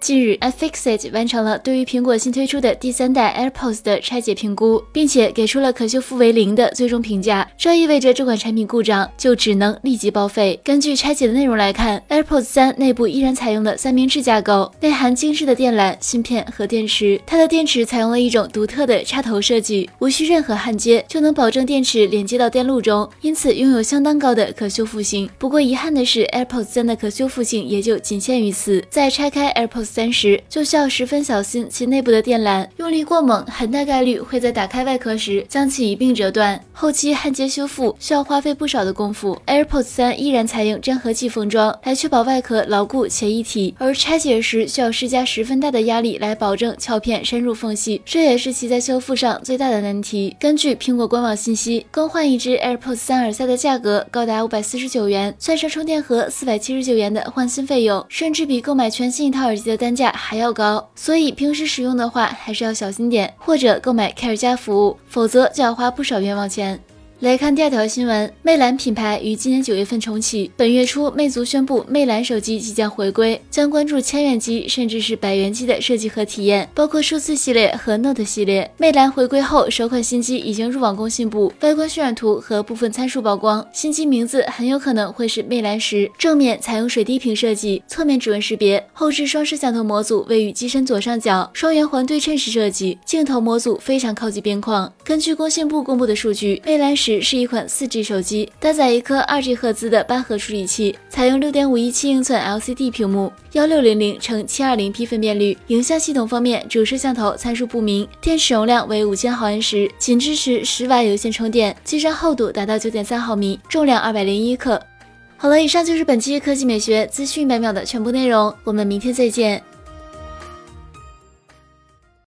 近日，iFixit 完成了对于苹果新推出的第三代 AirPods 的拆解评估，并且给出了可修复为零的最终评价。这意味着这款产品故障就只能立即报废。根据拆解的内容来看，AirPods 三内部依然采用了三明治架构，内含精致的电缆、芯片和电池。它的电池采用了一种独特的插头设计，无需任何焊接就能保证电池连接到电路中，因此拥有相当高的可修复性。不过遗憾的是，AirPods 三的可修复性也就仅限于此。在拆开 AirPods 三十就需要十分小心其内部的电缆，用力过猛，很大概率会在打开外壳时将其一并折断。后期焊接修复需要花费不少的功夫。AirPods 三依然采用粘合剂封装，来确保外壳牢固且一体，而拆解时需要施加十分大的压力来保证翘片深入缝隙，这也是其在修复上最大的难题。根据苹果官网信息，更换一只 AirPods 三耳塞的价格高达五百四十九元，算上充电盒四百七十九元的换新费用，甚至比购买全新一套耳机的单价。还要高，所以平时使用的话还是要小心点，或者购买 Care 加服务，否则就要花不少冤枉钱。来看第二条新闻，魅蓝品牌于今年九月份重启。本月初，魅族宣布魅蓝手机即将回归，将关注千元机甚至是百元机的设计和体验，包括数字系列和 Note 系列。魅蓝回归后，首款新机已经入网工信部，外观渲染图和部分参数曝光。新机名字很有可能会是魅蓝十。正面采用水滴屏设计，侧面指纹识别，后置双摄像头模组位于机身左上角，双圆环对称式设计，镜头模组非常靠近边框。根据工信部公布的数据，魅蓝十。是一款 4G 手机，搭载一颗 2G 赫兹的八核处理器，采用6.517英寸 LCD 屏幕，1600乘 720P 分辨率。影像系统方面，主摄像头参数不明，电池容量为5000毫安时，仅支持10瓦有线充电，机身厚度达到9.3毫米，重量201克。好了，以上就是本期科技美学资讯百秒的全部内容，我们明天再见。